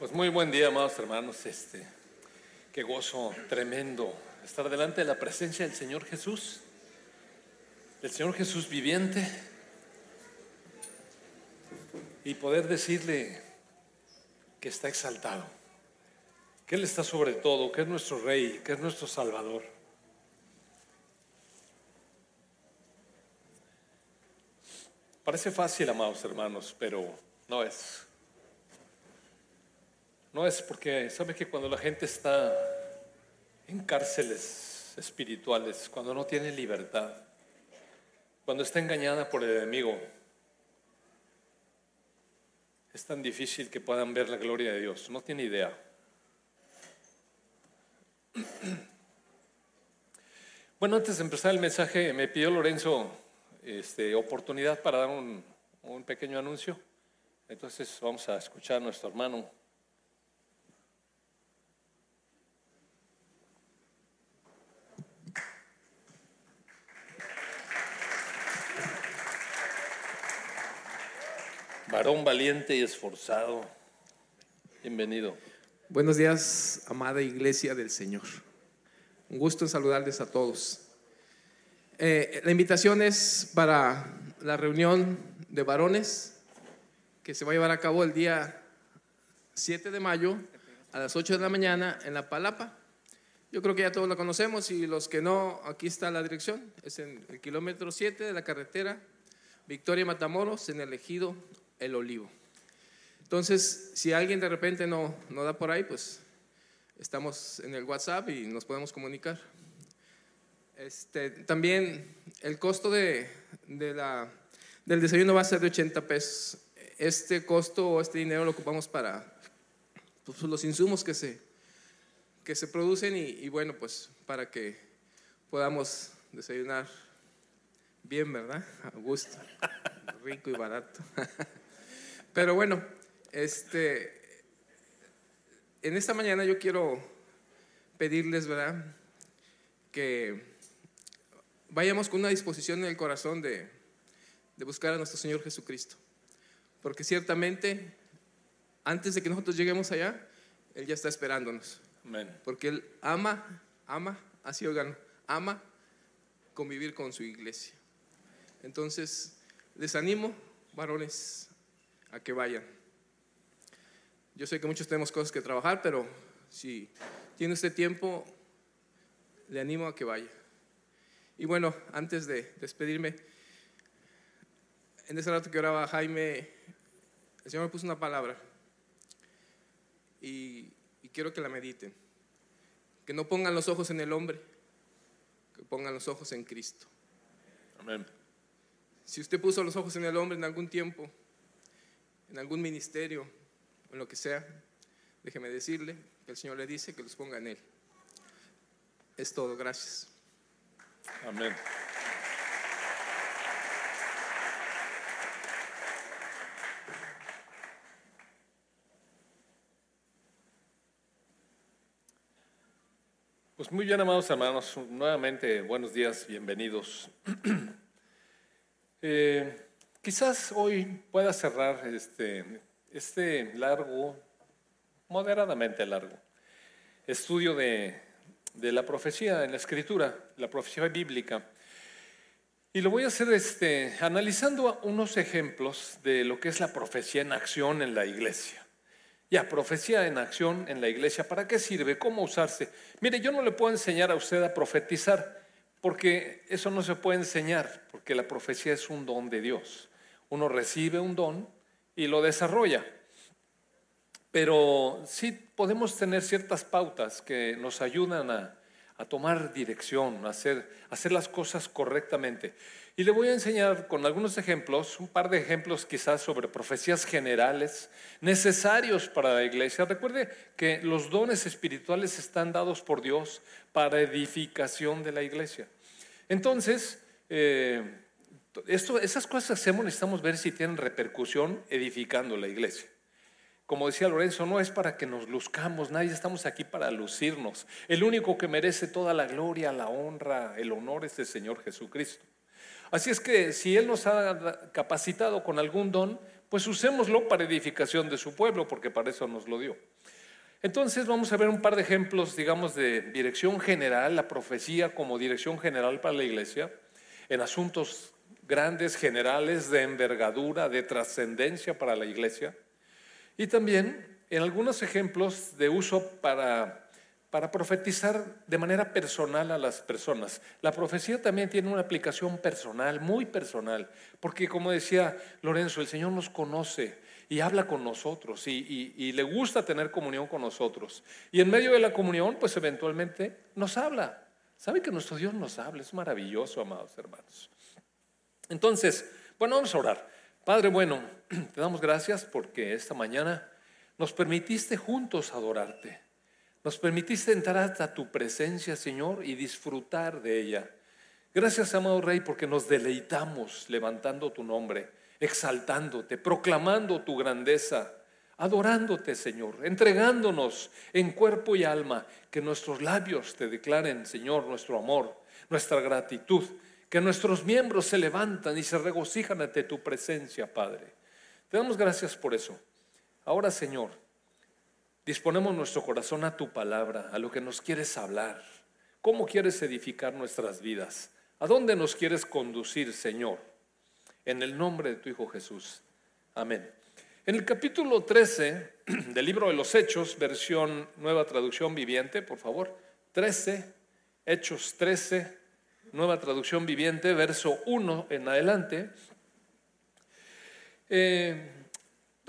Pues muy buen día, amados hermanos. Este, qué gozo tremendo estar delante de la presencia del Señor Jesús, del Señor Jesús viviente, y poder decirle que está exaltado, que Él está sobre todo, que es nuestro Rey, que es nuestro Salvador. Parece fácil, amados hermanos, pero no es. No es porque, ¿sabe que cuando la gente está en cárceles espirituales, cuando no tiene libertad, cuando está engañada por el enemigo, es tan difícil que puedan ver la gloria de Dios? No tiene idea. Bueno, antes de empezar el mensaje, me pidió Lorenzo este, oportunidad para dar un, un pequeño anuncio. Entonces vamos a escuchar a nuestro hermano varón valiente y esforzado. Bienvenido. Buenos días, amada iglesia del Señor. Un gusto saludarles a todos. Eh, la invitación es para la reunión de varones que se va a llevar a cabo el día 7 de mayo a las 8 de la mañana en La Palapa. Yo creo que ya todos la conocemos y los que no, aquí está la dirección. Es en el kilómetro 7 de la carretera Victoria Matamoros, en el ejido el olivo. Entonces, si alguien de repente no, no da por ahí, pues estamos en el WhatsApp y nos podemos comunicar. Este, también el costo de, de la, del desayuno va a ser de 80 pesos. Este costo o este dinero lo ocupamos para pues, los insumos que se, que se producen y, y bueno, pues para que podamos desayunar bien, ¿verdad? A gusto, rico y barato. Pero bueno, este, en esta mañana yo quiero pedirles, ¿verdad? Que vayamos con una disposición en el corazón de, de buscar a nuestro Señor Jesucristo. Porque ciertamente, antes de que nosotros lleguemos allá, Él ya está esperándonos. Amén. Porque Él ama, ama, así oigan, ama convivir con su iglesia. Entonces, les animo, varones, a que vayan. Yo sé que muchos tenemos cosas que trabajar, pero si tiene este tiempo, le animo a que vaya. Y bueno, antes de despedirme, en ese rato que oraba Jaime, el Señor me puso una palabra y, y quiero que la mediten. Que no pongan los ojos en el hombre, que pongan los ojos en Cristo. Amén. Si usted puso los ojos en el hombre en algún tiempo, en algún ministerio, en lo que sea, déjeme decirle que el Señor le dice que los ponga en Él. Es todo, gracias. Amén. Pues muy bien, amados hermanos, nuevamente buenos días, bienvenidos. Eh, quizás hoy pueda cerrar este, este largo, moderadamente largo, estudio de, de la profecía en la escritura, la profecía bíblica. Y lo voy a hacer este, analizando unos ejemplos de lo que es la profecía en acción en la iglesia. Ya, profecía en acción en la iglesia, ¿para qué sirve? ¿Cómo usarse? Mire, yo no le puedo enseñar a usted a profetizar, porque eso no se puede enseñar, porque la profecía es un don de Dios. Uno recibe un don y lo desarrolla. Pero sí podemos tener ciertas pautas que nos ayudan a, tomar dirección, a hacer, a hacer las cosas correctamente. Y le voy a enseñar con algunos ejemplos, un par de ejemplos quizás sobre profecías generales necesarios para la iglesia. Recuerde que los dones espirituales están dados por Dios para edificación de la iglesia. Entonces, eh, esto, esas cosas que hacemos necesitamos ver si tienen repercusión edificando la iglesia. Como decía Lorenzo, no es para que nos luzcamos, nadie estamos aquí para lucirnos. El único que merece toda la gloria, la honra, el honor es el Señor Jesucristo. Así es que si Él nos ha capacitado con algún don, pues usémoslo para edificación de su pueblo, porque para eso nos lo dio. Entonces vamos a ver un par de ejemplos, digamos, de dirección general, la profecía como dirección general para la iglesia, en asuntos grandes, generales, de envergadura, de trascendencia para la iglesia, y también en algunos ejemplos de uso para para profetizar de manera personal a las personas. La profecía también tiene una aplicación personal, muy personal, porque como decía Lorenzo, el Señor nos conoce y habla con nosotros y, le gusta tener comunión con nosotros. Y en medio de la comunión, pues eventualmente nos habla. ¿Sabe que nuestro Dios nos habla? Es maravilloso, amados hermanos. Entonces, bueno, vamos a orar. Padre bueno, te damos gracias porque esta mañana nos permitiste juntos adorarte. Nos permitiste entrar hasta tu presencia, Señor, y disfrutar de ella. Gracias, amado Rey, porque nos deleitamos levantando tu nombre, exaltándote, proclamando tu grandeza, adorándote, Señor, entregándonos en cuerpo y alma, que nuestros labios te declaren, Señor, nuestro amor, nuestra gratitud, que nuestros miembros se levantan y se regocijan ante tu presencia, Padre. Te damos gracias por eso. Ahora, Señor, Disponemos nuestro corazón a tu palabra, a lo que nos quieres hablar. ¿Cómo quieres edificar nuestras vidas? ¿A dónde nos quieres conducir, Señor? En el nombre de tu Hijo Jesús. Amén. En el capítulo 13 del libro de los Hechos, versión nueva traducción viviente, por favor, 13, Hechos 13, nueva traducción viviente, verso 1 en adelante. Eh,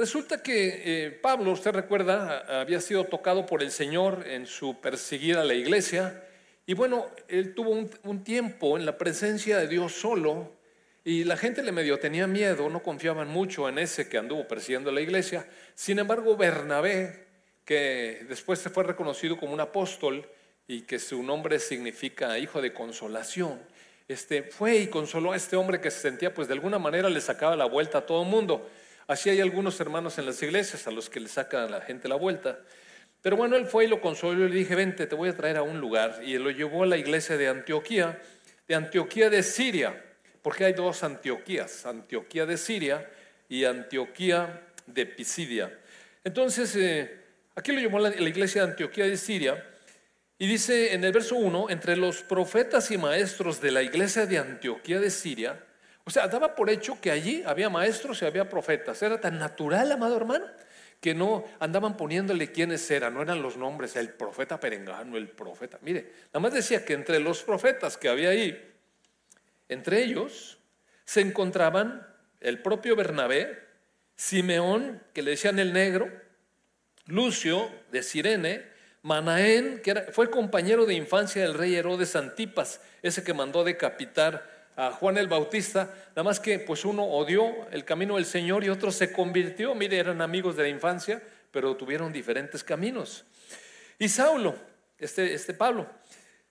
Resulta que eh, Pablo, usted recuerda, había sido tocado por el Señor en su perseguir a la iglesia. Y bueno, él tuvo un, tiempo en la presencia de Dios solo y la gente le medio tenía miedo, no confiaban mucho en ese que anduvo persiguiendo la iglesia. Sin embargo, Bernabé, que después se fue reconocido como un apóstol y que su nombre significa hijo de consolación, este, fue y consoló a este hombre que se sentía, pues de alguna manera le sacaba la vuelta a todo el mundo. Así hay algunos hermanos en las iglesias a los que le saca a la gente la vuelta. Pero bueno, él fue y lo consoló y le dije, vente, te voy a traer a un lugar. Y lo llevó a la iglesia de Antioquía, de Antioquía de Siria, porque hay dos Antioquías, Antioquía de Siria y Antioquía de Pisidia. Entonces, eh, aquí lo llevó a la iglesia de Antioquía de Siria y dice en el verso 1, entre los profetas y maestros de la iglesia de Antioquía de Siria, o sea, daba por hecho que allí había maestros y había profetas. Era tan natural, amado hermano, que no andaban poniéndole quiénes eran, no eran los nombres, el profeta perengano, el profeta. Mire, nada más decía que entre los profetas que había ahí, entre ellos se encontraban el propio Bernabé, Simeón, que le decían el negro, Lucio de Sirene, Manaén, que fue compañero de infancia del rey Herodes Antipas, ese que mandó decapitar a Juan el Bautista, nada más que pues uno odió el camino del Señor y otro se convirtió, mire, eran amigos de la infancia, pero tuvieron diferentes caminos. Y Saulo, este, este Pablo,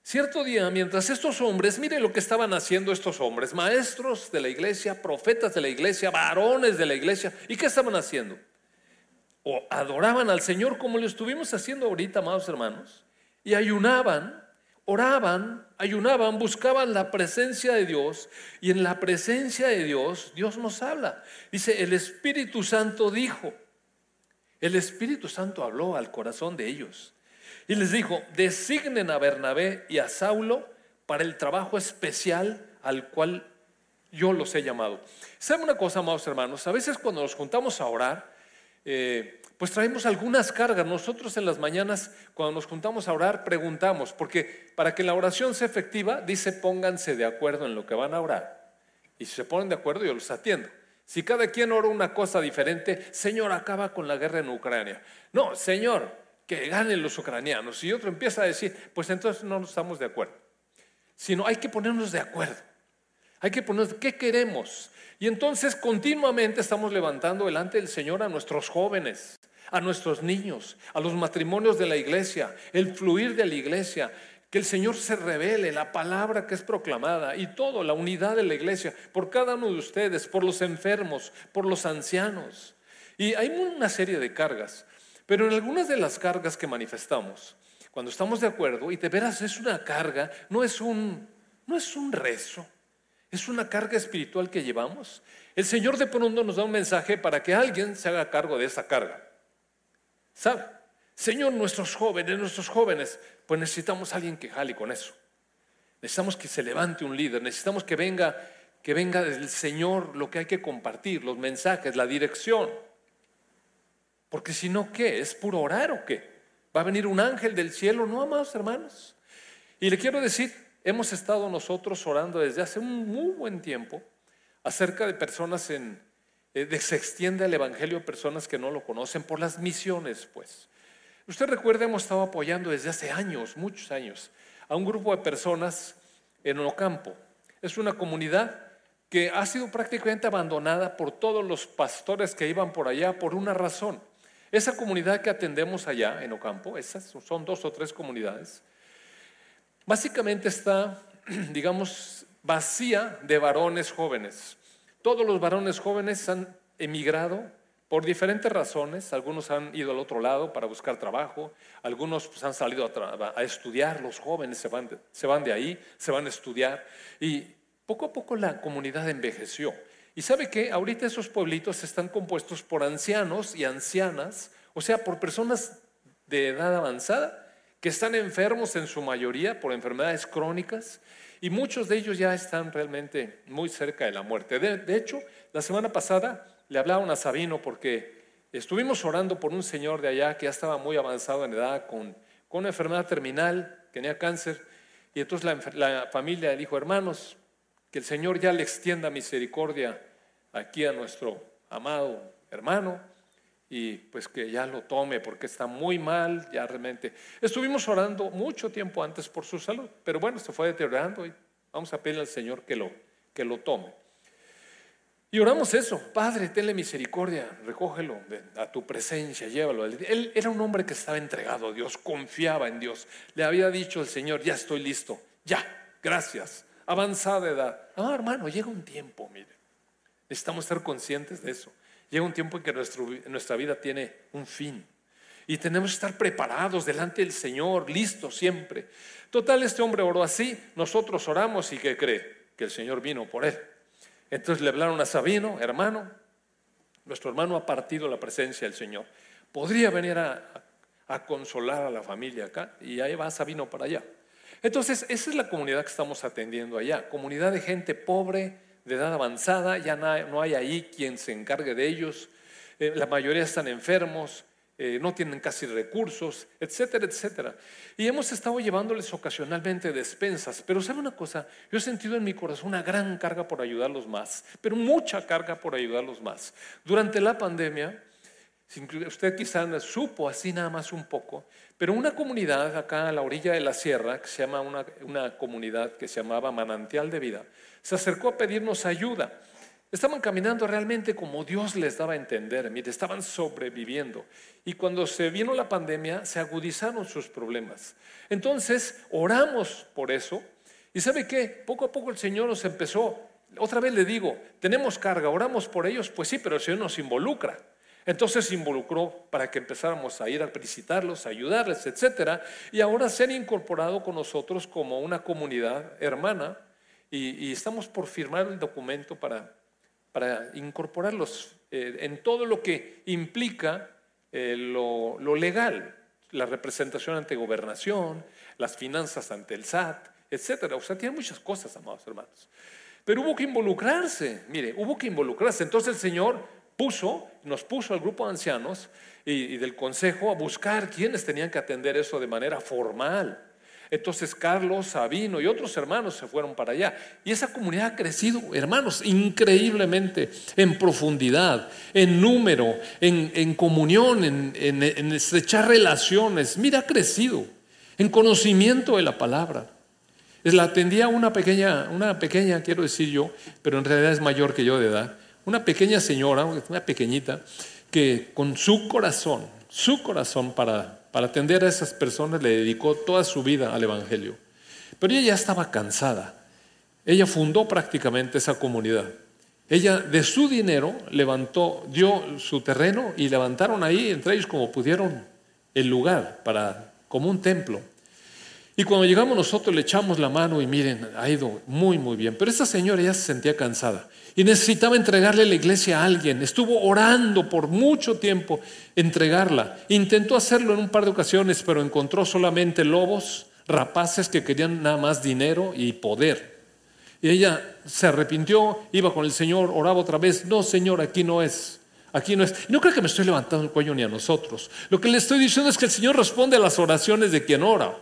cierto día, mientras estos hombres, mire lo que estaban haciendo estos hombres, maestros de la iglesia, profetas de la iglesia, varones de la iglesia, ¿y qué estaban haciendo? Adoraban al Señor como lo estuvimos haciendo ahorita, amados hermanos, y ayunaban oraban, ayunaban, buscaban la presencia de Dios y en la presencia de Dios Dios nos habla. Dice, el Espíritu Santo dijo, el Espíritu Santo habló al corazón de ellos y les dijo, designen a Bernabé y a Saulo para el trabajo especial al cual yo los he llamado. ¿Saben una cosa, amados hermanos? A veces cuando nos juntamos a orar, eh, pues traemos algunas cargas. Nosotros en las mañanas, cuando nos juntamos a orar, preguntamos, porque para que la oración sea efectiva, dice pónganse de acuerdo en lo que van a orar. Y si se ponen de acuerdo, yo los atiendo. Si cada quien ora una cosa diferente, Señor, acaba con la guerra en Ucrania. No, Señor, que ganen los ucranianos. Y otro empieza a decir, pues entonces no estamos de acuerdo. Sino hay que ponernos de acuerdo. Hay que ponernos, ¿qué queremos? Y entonces continuamente estamos levantando delante del Señor a nuestros jóvenes, a nuestros niños, a los matrimonios de la iglesia, el fluir de la iglesia, que el Señor se revele, la palabra que es proclamada y todo, la unidad de la iglesia, por cada uno de ustedes, por los enfermos, por los ancianos. Y hay una serie de cargas, pero en algunas de las cargas que manifestamos, cuando estamos de acuerdo, y de veras es una carga, no es un, no es un rezo, Es una carga espiritual que llevamos. El Señor de pronto nos da un mensaje para que alguien se haga cargo de esa carga. ¿Sabe? Señor, nuestros jóvenes, nuestros jóvenes, pues necesitamos a alguien que jale con eso. Necesitamos que se levante un líder, necesitamos que venga, que venga del Señor lo que hay que compartir, los mensajes, la dirección. Porque si no, ¿qué? ¿Es puro orar o qué? ¿Va a venir un ángel del cielo? No, amados hermanos. Y le quiero decir, hemos estado nosotros orando desde hace un muy buen tiempo acerca de personas en, se extiende el Evangelio a personas que no lo conocen por las misiones, pues. Usted recuerda, hemos estado apoyando desde hace años, muchos años, a un grupo de personas en Ocampo. Es una comunidad que ha sido prácticamente abandonada por todos los pastores que iban por allá por una razón. Esa comunidad que atendemos allá en Ocampo, esas son dos o tres comunidades, básicamente está, digamos, vacía de varones jóvenes. Todos los varones jóvenes han emigrado por diferentes razones. Algunos han ido al otro lado para buscar trabajo, algunos pues, han salido a, estudiar, los jóvenes se van, se van de ahí, se van a estudiar. Y poco a poco la comunidad envejeció. Y sabe que ahorita esos pueblitos están compuestos por ancianos y ancianas, o sea, por personas de edad avanzada que están enfermos en su mayoría por enfermedades crónicas y muchos de ellos ya están realmente muy cerca de la muerte. De, hecho, la semana pasada le hablaron a Sabino porque estuvimos orando por un señor de allá que ya estaba muy avanzado en edad con, con una enfermedad terminal, tenía cáncer, y entonces la, la familia dijo, hermanos, que el Señor ya le extienda misericordia aquí a nuestro amado hermano y pues que ya lo tome porque está muy mal, ya realmente. Estuvimos orando mucho tiempo antes por su salud, pero bueno, se fue deteriorando y vamos a pedirle al Señor que lo, que lo tome. Y oramos eso, Padre, tenle misericordia, recógelo a tu presencia, llévalo. Él era un hombre que estaba entregado a Dios, confiaba en Dios. Le había dicho al Señor, ya estoy listo, ya, gracias avanzada edad. Ah, hermano, llega un tiempo, mire. Necesitamos ser conscientes de eso. Llega un tiempo en que nuestra vida tiene un fin. Y tenemos que estar preparados delante del Señor, listos siempre. Total, este hombre oró así, nosotros oramos y ¿qué cree? Que el Señor vino por él. Entonces le hablaron a Sabino, hermano, nuestro hermano ha partido la presencia del Señor. Podría venir a, a consolar a la familia acá y ahí va Sabino para allá. Entonces, esa es la comunidad que estamos atendiendo allá, comunidad de gente pobre, de edad avanzada, ya no hay ahí quien se encargue de ellos, eh, la mayoría están enfermos, eh, no tienen casi recursos, etcétera, etcétera. Y hemos estado llevándoles ocasionalmente despensas, pero ¿sabe una cosa? Yo he sentido en mi corazón una gran carga por ayudarlos más, pero mucha carga por ayudarlos más. Durante la pandemia, usted quizás supo así nada más un poco, pero una comunidad acá a la orilla de la sierra, que se llama una, una comunidad que se llamaba Manantial de Vida, se acercó a pedirnos ayuda. Estaban caminando realmente como Dios les daba a entender, mire, estaban sobreviviendo. Y cuando se vino la pandemia, se agudizaron sus problemas. Entonces, oramos por eso. Y sabe qué, poco a poco el Señor nos empezó, otra vez le digo, tenemos carga, oramos por ellos, pues sí, pero el Señor nos involucra. Entonces se involucró para que empezáramos a ir a visitarlos, a ayudarles, etc. Y ahora se han incorporado con nosotros como una comunidad hermana y, estamos por firmar el documento para, para incorporarlos eh, en todo lo que implica eh, lo, lo legal, la representación ante gobernación, las finanzas ante el SAT, etc. O sea, tiene muchas cosas, amados hermanos. Pero hubo que involucrarse, mire, hubo que involucrarse. Entonces el Señor puso, nos puso al grupo de ancianos y, del consejo a buscar quiénes tenían que atender eso de manera formal. Entonces Carlos, Sabino y otros hermanos se fueron para allá. Y esa comunidad ha crecido, hermanos, increíblemente en profundidad, en número, en, comunión, en, en, estrechar relaciones. Mira, ha crecido en conocimiento de la palabra. La atendía una pequeña, una pequeña, quiero decir yo, pero en realidad es mayor que yo de edad, una pequeña señora, una pequeñita, que con su corazón, su corazón para, para atender a esas personas le dedicó toda su vida al Evangelio. Pero ella ya estaba cansada. Ella fundó prácticamente esa comunidad. Ella de su dinero levantó, dio su terreno y levantaron ahí, entre ellos como pudieron, el lugar para, como un templo. Y cuando llegamos nosotros le echamos la mano y miren, ha ido muy, muy bien. Pero esta señora ya se sentía cansada y necesitaba entregarle la iglesia a alguien. Estuvo orando por mucho tiempo entregarla. Intentó hacerlo en un par de ocasiones, pero encontró solamente lobos, rapaces que querían nada más dinero y poder. Y ella se arrepintió, iba con el Señor, oraba otra vez. No, Señor, aquí no es. Aquí no es. No creo que me estoy levantando el cuello ni a nosotros. Lo que le estoy diciendo es que el Señor responde a las oraciones de quien ora.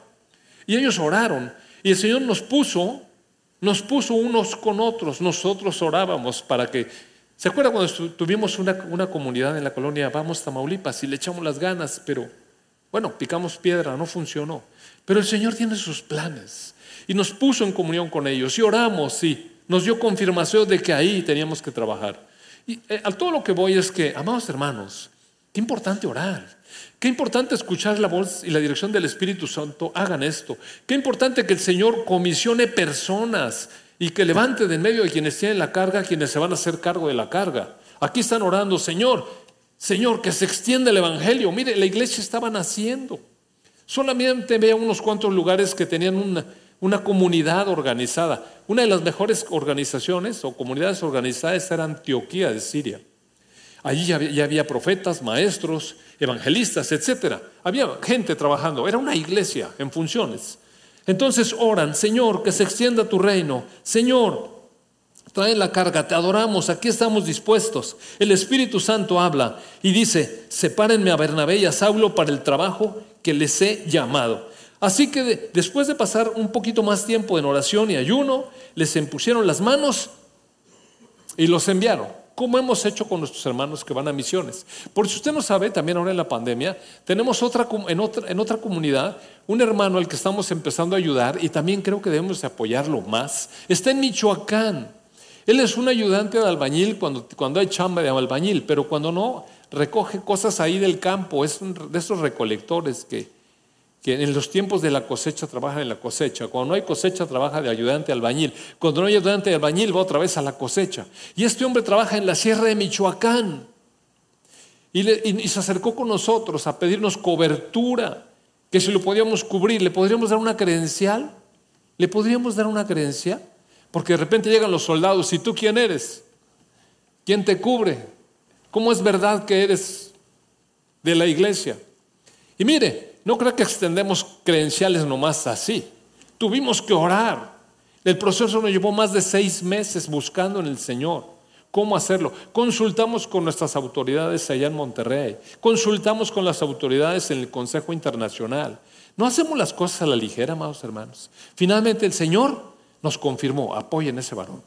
Y ellos oraron. Y el Señor nos puso nos puso unos con otros, nosotros orábamos para que... ¿Se acuerda cuando tuvimos una, una comunidad en la colonia Vamos Tamaulipas y le echamos las ganas, pero bueno, picamos piedra, no funcionó. Pero el Señor tiene sus planes y nos puso en comunión con ellos y oramos, sí, nos dio confirmación de que ahí teníamos que trabajar. Y eh, a todo lo que voy es que, amados hermanos, qué importante orar. Qué importante escuchar la voz y la dirección del Espíritu Santo. Hagan esto. Qué importante que el Señor comisione personas y que levante de en medio de quienes tienen la carga, quienes se van a hacer cargo de la carga. Aquí están orando, Señor, Señor, que se extienda el Evangelio. Mire, la iglesia estaba naciendo. Solamente vea unos cuantos lugares que tenían una, una comunidad organizada. Una de las mejores organizaciones o comunidades organizadas era Antioquía de Siria. Allí ya había, profetas, maestros, evangelistas, etc. Había gente trabajando, era una iglesia en funciones. Entonces oran, Señor, que se extienda tu reino. Señor, trae la carga, te adoramos, aquí estamos dispuestos. El Espíritu Santo habla y dice, sepárenme a Bernabé y a Saulo para el trabajo que les he llamado. Así que después de pasar un poquito más tiempo en oración y ayuno, les impusieron las manos y los enviaron como hemos hecho con nuestros hermanos que van a misiones. Por si usted no sabe, también ahora en la pandemia, tenemos otra, en, otra, en otra comunidad un hermano al que estamos empezando a ayudar y también creo que debemos apoyarlo más. Está en Michoacán. Él es un ayudante de albañil cuando, cuando hay chamba de albañil, pero cuando no, recoge cosas ahí del campo. Es de esos recolectores que, que en los tiempos de la cosecha trabajan en la cosecha. Cuando no hay cosecha trabaja de ayudante albañil. Cuando no hay ayudante albañil va otra vez a la cosecha. Y este hombre trabaja en la sierra de Michoacán. Y, y, se acercó con nosotros a pedirnos cobertura, que si lo podíamos cubrir, le podríamos dar una credencial. ¿Le podríamos dar una credencial? Porque de repente llegan los soldados, ¿y tú quién eres? ¿Quién te cubre? ¿Cómo es verdad que eres de la iglesia? Y mire, no creo que extendemos credenciales nomás así. Tuvimos que orar. El proceso nos llevó más de seis meses buscando en el Señor cómo hacerlo. Consultamos con nuestras autoridades allá en Monterrey. Consultamos con las autoridades en el Consejo Internacional. No hacemos las cosas a la ligera, amados hermanos. Finalmente el Señor nos confirmó, apoyen ese varón.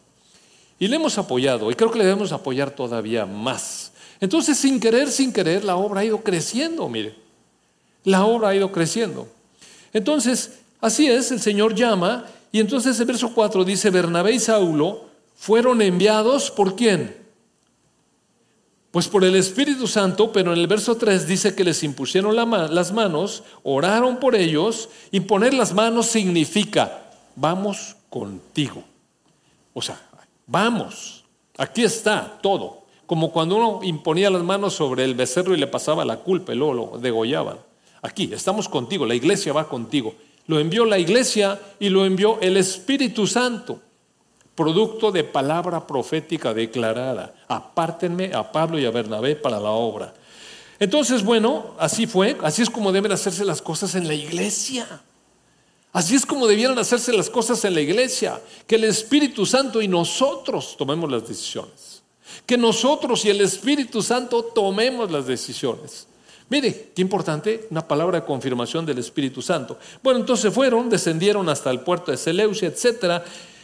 Y le hemos apoyado y creo que le debemos apoyar todavía más. Entonces, sin querer, sin querer, la obra ha ido creciendo, mire. La obra ha ido creciendo. Entonces, así es, el Señor llama y entonces el verso 4 dice, Bernabé y Saulo fueron enviados por quién? Pues por el Espíritu Santo, pero en el verso 3 dice que les impusieron las manos, oraron por ellos, y poner las manos significa, vamos contigo. O sea, vamos, aquí está todo. Como cuando uno imponía las manos sobre el becerro y le pasaba la culpa y luego lo degollaban. Aquí, estamos contigo, la iglesia va contigo. Lo envió la iglesia y lo envió el Espíritu Santo, producto de palabra profética declarada. Apártenme a Pablo y a Bernabé para la obra. Entonces, bueno, así fue, así es como deben hacerse las cosas en la iglesia. Así es como debieran hacerse las cosas en la iglesia, que el Espíritu Santo y nosotros tomemos las decisiones. Que nosotros y el Espíritu Santo tomemos las decisiones. Mire, qué importante, una palabra de confirmación del Espíritu Santo. Bueno, entonces fueron, descendieron hasta el puerto de Seleucia, etc.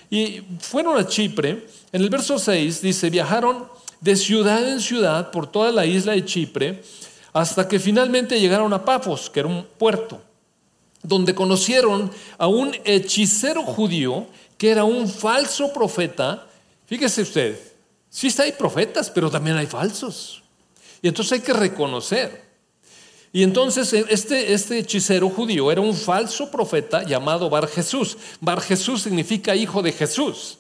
Y fueron a Chipre. En el verso 6 dice, viajaron de ciudad en ciudad por toda la isla de Chipre hasta que finalmente llegaron a Pafos, que era un puerto, donde conocieron a un hechicero judío que era un falso profeta. Fíjese usted, sí hay profetas, pero también hay falsos. Y entonces hay que reconocer. Y entonces eh, este, este hechicero judío era un falso profeta llamado Bar Jesús. Bar Jesús significa hijo de Jesús.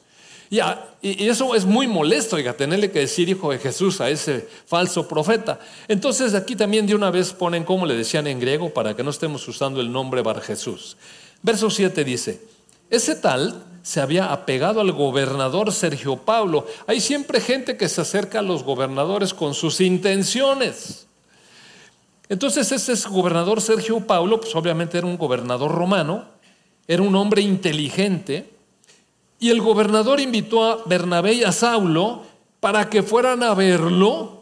Y, y eso es muy molesto, oiga, tenerle que decir hijo de Jesús a ese falso profeta. Entonces aquí también de una vez ponen como le decían en griego para que no estemos usando el nombre Bar Jesús. Verso 7 dice, ese tal se había apegado al gobernador Sergio Pablo. Hay siempre gente que se acerca a los gobernadores con sus intenciones. Entonces ese gobernador Sergio Pablo, pues obviamente era un gobernador romano, era un hombre inteligente, y el gobernador invitó a Bernabé y a Saulo para que fueran a verlo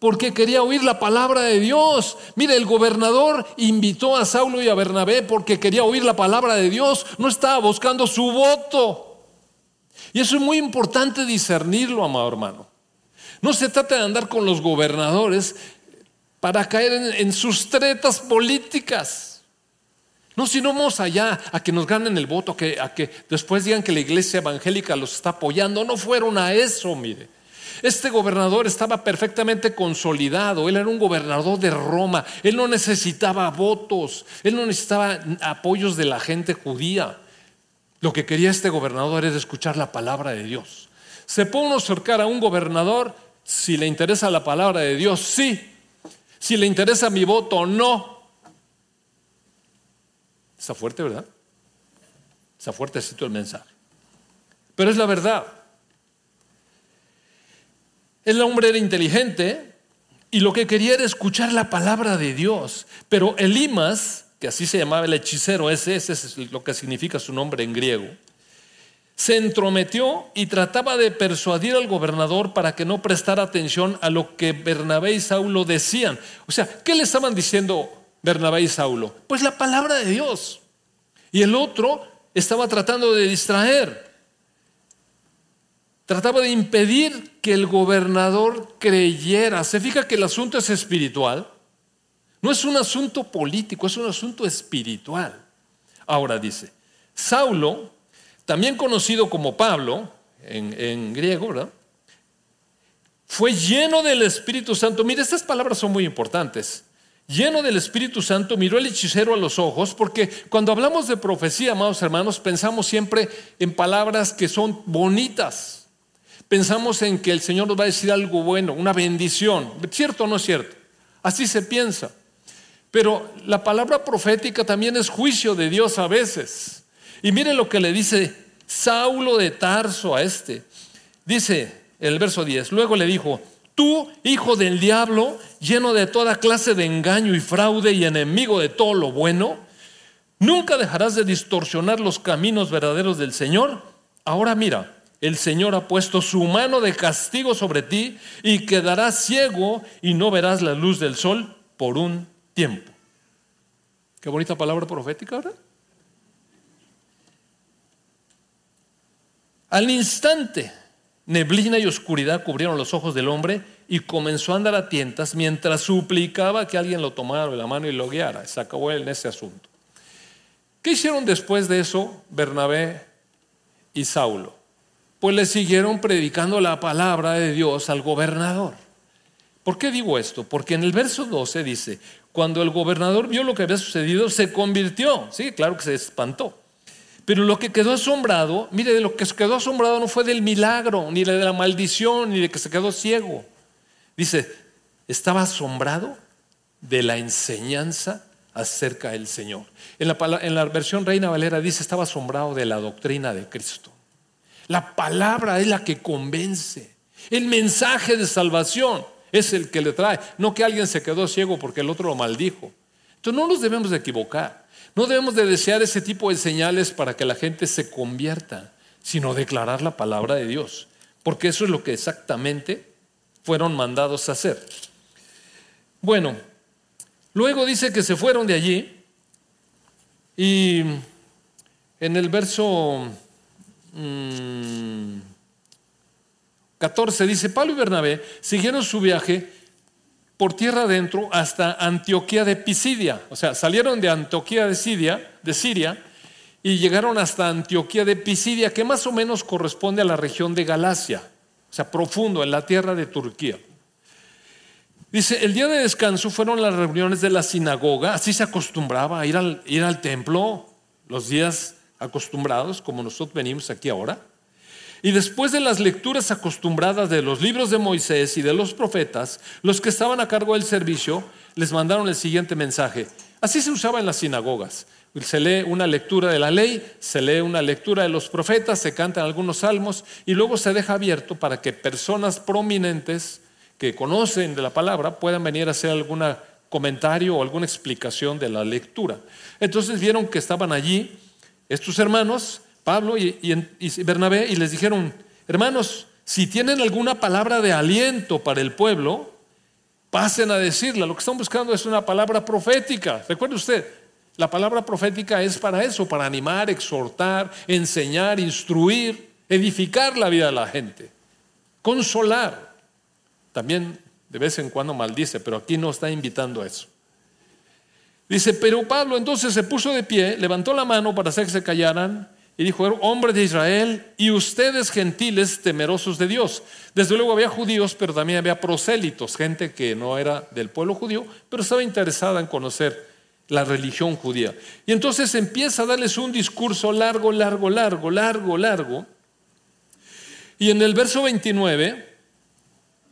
porque quería oír la palabra de Dios. Mire, el gobernador invitó a Saulo y a Bernabé porque quería oír la palabra de Dios, no estaba buscando su voto. Y eso es muy importante discernirlo, amado hermano. No se trata de andar con los gobernadores para caer en, sus tretas políticas. No, si no vamos allá a que nos ganen el voto, que, a que después digan que la iglesia evangélica los está apoyando. No fueron a eso, mire. Este gobernador estaba perfectamente consolidado, él era un gobernador de Roma, él no necesitaba votos, él no necesitaba apoyos de la gente judía. Lo que quería este gobernador era escuchar la palabra de Dios. ¿Se puede uno acercar a un gobernador si le interesa la palabra de Dios? Sí. Si le interesa mi voto, no. Está fuerte, ¿verdad? Está fuertecito el mensaje. Pero es la verdad. El hombre era inteligente y lo que quería era escuchar la palabra de Dios. Pero Elimas, que así se llamaba el hechicero, ese es lo que significa su nombre en griego, se entrometió y trataba de persuadir al gobernador para que no prestara atención a lo que Bernabé y Saulo decían. O sea, ¿qué le estaban diciendo Bernabé y Saulo? Pues la palabra de Dios. Y el otro estaba tratando de distraer trataba de impedir que el gobernador creyera. Se fija que el asunto es espiritual. No es un asunto político, es un asunto espiritual. Ahora dice, Saulo, también conocido como Pablo, en, griego, ¿verdad? Fue lleno del Espíritu Santo. Mire, estas palabras son muy importantes. Lleno del Espíritu Santo, miró el hechicero a los ojos, porque cuando hablamos de profecía, amados hermanos, pensamos siempre en palabras que son bonitas pensamos en que el Señor nos va a decir algo bueno, una bendición. ¿Cierto o no es cierto? Así se piensa. Pero la palabra profética también es juicio de Dios a veces. Y mire lo que le dice Saulo de Tarso a este. Dice el verso 10, luego le dijo, tú, hijo del diablo, lleno de toda clase de engaño y fraude y enemigo de todo lo bueno, nunca dejarás de distorsionar los caminos verdaderos del Señor. Ahora mira, el Señor ha puesto su mano de castigo sobre ti y quedarás ciego y no verás la luz del sol por un tiempo. Qué bonita palabra profética, ¿verdad? Al instante, neblina y oscuridad cubrieron los ojos del hombre y comenzó a andar a tientas mientras suplicaba que alguien lo tomara de la mano y lo guiara. Se acabó en ese asunto. ¿Qué hicieron después de eso Bernabé y Saulo? pues le siguieron predicando la palabra de Dios al gobernador. ¿Por qué digo esto? Porque en el verso 12 dice, cuando el gobernador vio lo que había sucedido, se convirtió. Sí, claro que se espantó. Pero lo que quedó asombrado, mire, de lo que quedó asombrado no fue del milagro, ni de la maldición, ni de que se quedó ciego. Dice, estaba asombrado de la enseñanza acerca del Señor. En la, en la versión Reina Valera dice, estaba asombrado de la doctrina de Cristo. La palabra es la que convence. El mensaje de salvación es el que le trae. No que alguien se quedó ciego porque el otro lo maldijo. Entonces no nos debemos de equivocar. No debemos de desear ese tipo de señales para que la gente se convierta, sino declarar la palabra de Dios. Porque eso es lo que exactamente fueron mandados a hacer. Bueno, luego dice que se fueron de allí y en el verso 14 mm. dice, Pablo y Bernabé siguieron su viaje por tierra adentro hasta Antioquía de Pisidia. O sea, salieron de Antioquía de Siria, de Siria y llegaron hasta Antioquía de Pisidia, que más o menos corresponde a la región de Galacia, o sea, profundo, en la tierra de Turquía. Dice, el día de descanso fueron las reuniones de la sinagoga, así se acostumbraba a ir al, ir al templo los días acostumbrados, como nosotros venimos aquí ahora. Y después de las lecturas acostumbradas de los libros de Moisés y de los profetas, los que estaban a cargo del servicio les mandaron el siguiente mensaje. Así se usaba en las sinagogas. Se lee una lectura de la ley, se lee una lectura de los profetas, se cantan algunos salmos y luego se deja abierto para que personas prominentes que conocen de la palabra puedan venir a hacer algún comentario o alguna explicación de la lectura. Entonces vieron que estaban allí estos hermanos, Pablo y, Bernabé, y les dijeron, hermanos, si tienen alguna palabra de aliento para el pueblo, pasen a decirla. Lo que están buscando es una palabra profética. Recuerde usted, la palabra profética es para eso, para animar, exhortar, enseñar, instruir, edificar la vida de la gente, consolar. También de vez en cuando maldice, pero aquí no está invitando a eso. Dice, pero Pablo entonces se puso de pie, levantó la mano para hacer que se callaran y dijo, hombre de Israel y ustedes gentiles temerosos de Dios. Desde luego había judíos, pero también había prosélitos, gente que no era del pueblo judío, pero estaba interesada en conocer la religión judía. Y entonces empieza a darles un discurso largo, largo, largo, largo, largo. Y en el verso 29,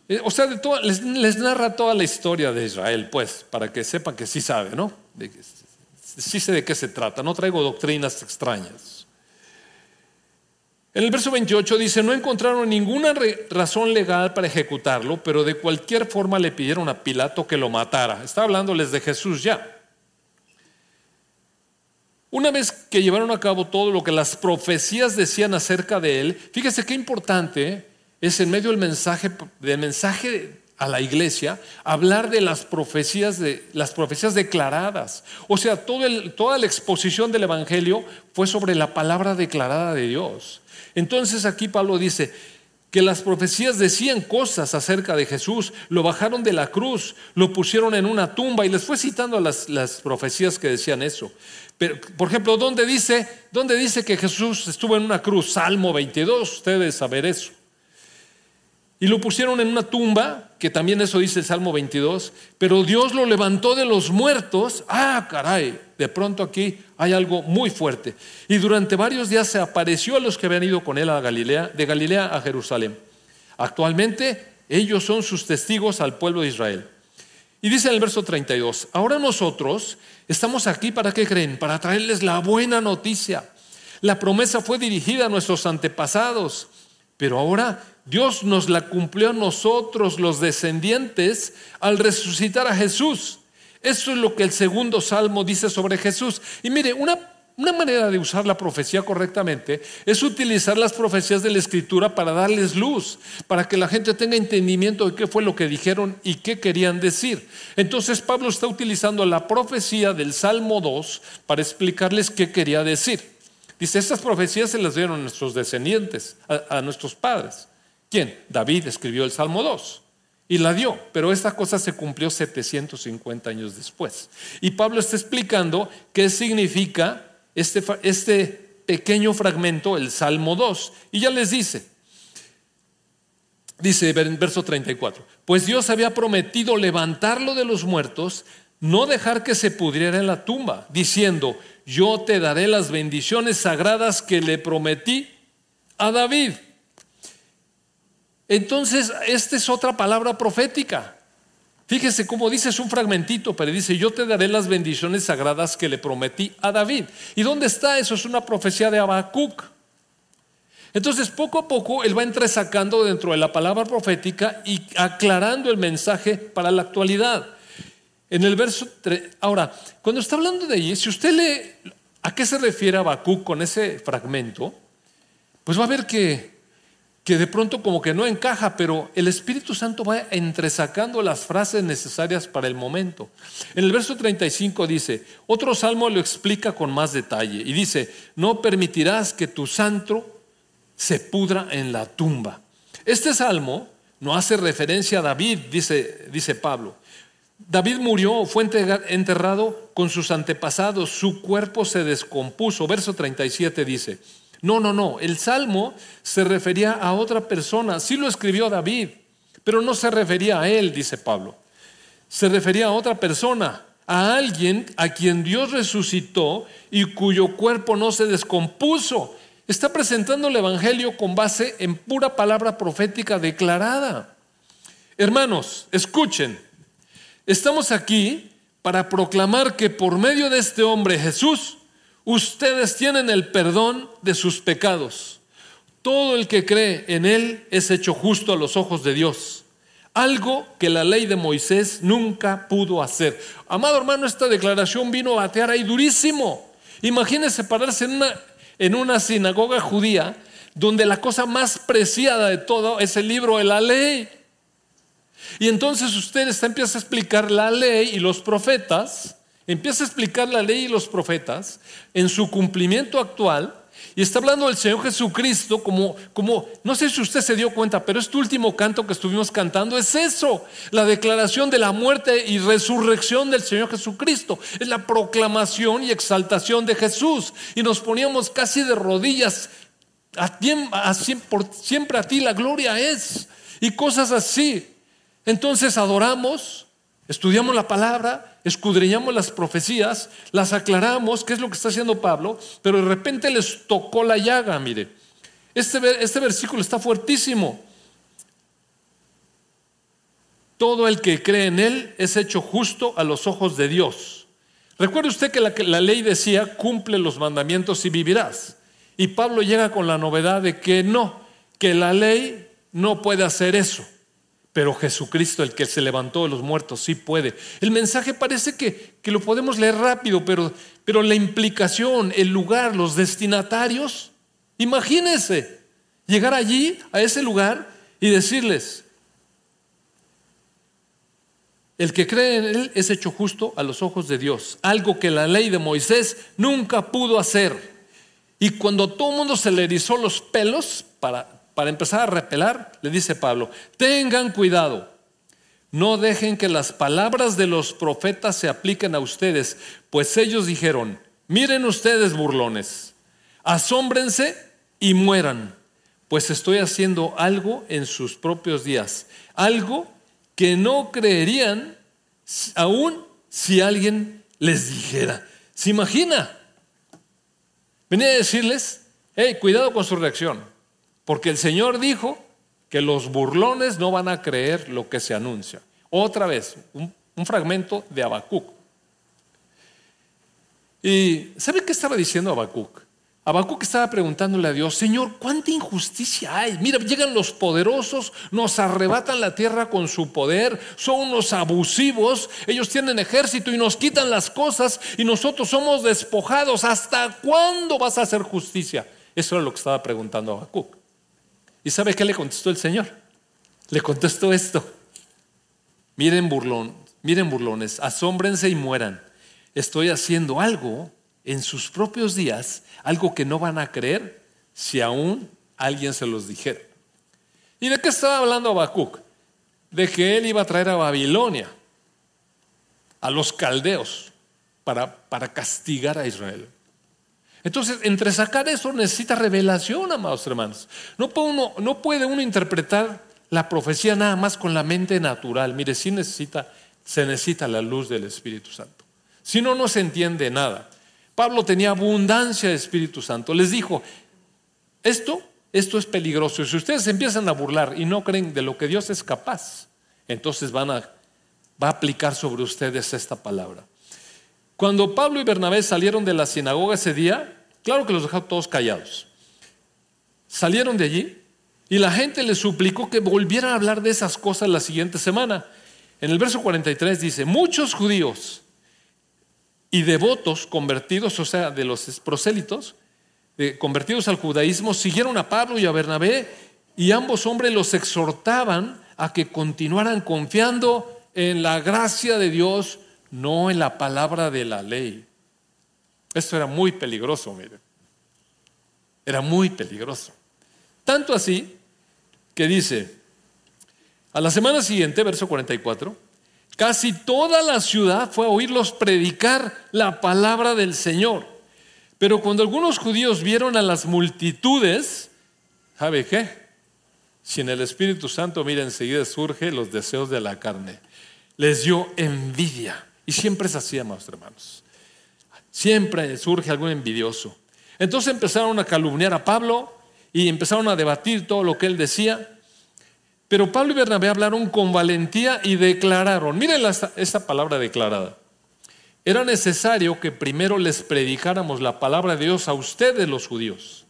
eh, o sea, les, narra toda la historia de Israel, pues, para que sepan que sí sabe, ¿no? sí sé de qué se trata, no traigo doctrinas extrañas. En el verso 28 dice, no encontraron ninguna razón legal para ejecutarlo, pero de cualquier forma le pidieron a Pilato que lo matara. Está hablándoles de Jesús ya. Una vez que llevaron a cabo todo lo que las profecías decían acerca de él, fíjese qué importante es en medio del mensaje, del mensaje a la iglesia hablar de las profecías, de, las profecías declaradas. O sea, toda la exposición del Evangelio fue sobre la palabra declarada de Dios. Entonces aquí Pablo dice, que las profecías decían cosas acerca de Jesús, lo bajaron de la cruz, lo pusieron en una tumba y les fue citando las, las profecías que decían eso. Pero, por ejemplo, ¿dónde dice, ¿dónde dice que Jesús estuvo en una cruz? Salmo 22, ustedes saber eso. Y lo pusieron en una tumba, que también eso dice el Salmo 22, pero Dios lo levantó de los muertos. Ah, caray, de pronto aquí hay algo muy fuerte. Y durante varios días se apareció a los que habían ido con él a Galilea, de Galilea a Jerusalén. Actualmente ellos son sus testigos al pueblo de Israel. Y dice en el verso 32, ahora nosotros estamos aquí para qué creen? Para traerles la buena noticia. La promesa fue dirigida a nuestros antepasados, pero ahora Dios nos la cumplió a nosotros, los descendientes, al resucitar a Jesús. Eso es lo que el segundo salmo dice sobre Jesús. Y mire, una, una, manera de usar la profecía correctamente es utilizar las profecías de la Escritura para darles luz, para que la gente tenga entendimiento de qué fue lo que dijeron y qué querían decir. Entonces Pablo está utilizando la profecía del Salmo 2 para explicarles qué quería decir. Dice, estas profecías se las dieron a nuestros descendientes, a nuestros padres. ¿Quién? David escribió el Salmo 2 y la dio, pero esta cosa se cumplió 750 años después. Y Pablo está explicando qué significa este, este pequeño fragmento, el Salmo 2, y ya les dice, dice en verso 34, pues Dios había prometido levantarlo de los muertos, no dejar que se pudriera en la tumba, diciendo, yo te daré las bendiciones sagradas que le prometí a David. Entonces, esta es otra palabra profética. Fíjese cómo dice, es un fragmentito, pero dice, yo te daré las bendiciones sagradas que le prometí a David. ¿Y dónde está eso? Es una profecía de Habacuc. Entonces, poco a poco, él va entresacando dentro de la palabra profética y aclarando el mensaje para la actualidad. En el verso 3, ahora, cuando está hablando de allí, si usted lee a qué se refiere Habacuc con ese fragmento, pues va a ver que que de pronto como que no encaja, pero el Espíritu Santo va entresacando las frases necesarias para el momento. En el verso 35 dice, otro salmo lo explica con más detalle y dice, no permitirás que tu santo se pudra en la tumba. Este salmo no hace referencia a David, dice, dice Pablo. David murió, fue enterrado con sus antepasados, su cuerpo se descompuso. Verso 37 dice, no, no, no. El salmo se refería a otra persona. Sí lo escribió David, pero no se refería a él, dice Pablo. Se refería a otra persona, a alguien a quien Dios resucitó y cuyo cuerpo no se descompuso. Está presentando el Evangelio con base en pura palabra profética declarada. Hermanos, escuchen. Estamos aquí para proclamar que por medio de este hombre Jesús, ustedes tienen el perdón de sus pecados. Todo el que cree en Él es hecho justo a los ojos de Dios. Algo que la ley de Moisés nunca pudo hacer. Amado hermano, esta declaración vino a batear ahí durísimo. Imagínense pararse en una, en una sinagoga judía donde la cosa más preciada de todo es el libro de la ley. Y entonces usted está, empieza a explicar la ley y los profetas, empieza a explicar la ley y los profetas en su cumplimiento actual y está hablando del Señor Jesucristo como, como, no sé si usted se dio cuenta, pero este último canto que estuvimos cantando es eso, la declaración de la muerte y resurrección del Señor Jesucristo. Es la proclamación y exaltación de Jesús. Y nos poníamos casi de rodillas, a, por siempre a ti la gloria es. Y cosas así. Entonces adoramos, estudiamos la palabra, escudriñamos las profecías, las aclaramos, qué es lo que está haciendo Pablo, pero de repente les tocó la llaga, mire. Este, este versículo está fuertísimo. Todo el que cree en Él es hecho justo a los ojos de Dios. Recuerde usted que la, la ley decía, cumple los mandamientos y vivirás. Y Pablo llega con la novedad de que no, que la ley no puede hacer eso. Pero Jesucristo, el que se levantó de los muertos, sí puede. El mensaje parece que, que lo podemos leer rápido, pero, pero la implicación, el lugar, los destinatarios, imagínense llegar allí, a ese lugar, y decirles, el que cree en Él es hecho justo a los ojos de Dios, algo que la ley de Moisés nunca pudo hacer. Y cuando todo el mundo se le erizó los pelos para, para empezar a repelar, le dice Pablo, tengan cuidado, no dejen que las palabras de los profetas se apliquen a ustedes, pues ellos dijeron, miren ustedes burlones, asómbrense y mueran, pues estoy haciendo algo en sus propios días, algo que no creerían aún si alguien les dijera. ¿Se imagina? Venía a decirles, hey, cuidado con su reacción. Porque el Señor dijo que los burlones no van a creer lo que se anuncia. Otra vez, un, fragmento de Habacuc. ¿Y sabe qué estaba diciendo Habacuc? Habacuc estaba preguntándole a Dios, Señor, ¿cuánta injusticia hay? Mira, llegan los poderosos, nos arrebatan la tierra con su poder, son unos abusivos, ellos tienen ejército y nos quitan las cosas y nosotros somos despojados. ¿Hasta cuándo vas a hacer justicia? Eso era lo que estaba preguntando Habacuc. ¿Y sabe qué le contestó el Señor? Le contestó esto. Miren burlón, miren burlones, asómbrense y mueran. Estoy haciendo algo en sus propios días, algo que no van a creer si aún alguien se los dijera. ¿Y de qué estaba hablando Habacuc? De que él iba a traer a Babilonia, a los caldeos, para, para castigar a Israel. Entonces, entre sacar eso necesita revelación, amados hermanos. No puede, uno, no puede uno interpretar la profecía nada más con la mente natural. Mire, sí necesita, se necesita la luz del Espíritu Santo. Si no, no se entiende nada. Pablo tenía abundancia de Espíritu Santo. Les dijo, esto, esto es peligroso. Si ustedes empiezan a burlar y no creen de lo que Dios es capaz, entonces van va a aplicar sobre ustedes esta palabra. Cuando Pablo y Bernabé salieron de la sinagoga ese día, claro que los dejó todos callados. Salieron de allí y la gente les suplicó que volvieran a hablar de esas cosas la siguiente semana. En el verso 43 dice, muchos judíos y devotos convertidos, o sea, de los prosélitos, convertidos al judaísmo, siguieron a Pablo y a Bernabé y ambos hombres los exhortaban a que continuaran confiando en la gracia de Dios no en la palabra de la ley. Esto era muy peligroso, mire. Era muy peligroso. Tanto así que dice, a la semana siguiente, verso 44, casi toda la ciudad fue a oírlos predicar la palabra del Señor. Pero cuando algunos judíos vieron a las multitudes, ¿sabe qué? Si en el Espíritu Santo, mira, enseguida surge los deseos de la carne. Les dio envidia y siempre es así, amados hermanos. Siempre surge algún envidioso. Entonces empezaron a calumniar a Pablo y empezaron a debatir todo lo que él decía. Pero Pablo y Bernabé hablaron con valentía y declararon, miren esta palabra declarada. era necesario que primero les predicáramos la palabra de Dios a ustedes los judíos.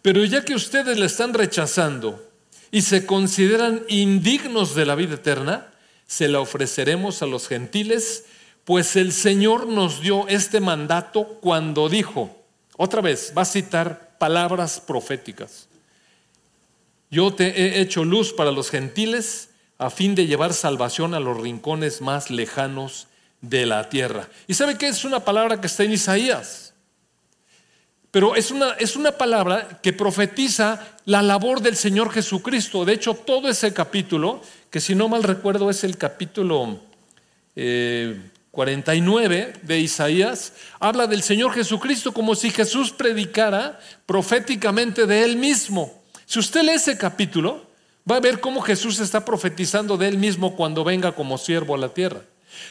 Pero ya que ustedes la están rechazando y se consideran indignos de la vida eterna, se la ofreceremos a los gentiles, pues el Señor nos dio este mandato cuando dijo, otra vez, va a citar palabras proféticas. Yo te he hecho luz para los gentiles a fin de llevar salvación a los rincones más lejanos de la tierra. ¿Y sabe qué? Es una palabra que está en Isaías. Pero es una, es una palabra que profetiza la labor del Señor Jesucristo. De hecho, todo ese capítulo, que si no mal recuerdo es el capítulo 49 eh, de Isaías, habla del Señor Jesucristo como si Jesús predicara proféticamente de Él mismo. Si usted lee ese capítulo, va a ver cómo Jesús está profetizando de Él mismo cuando venga como siervo a la tierra.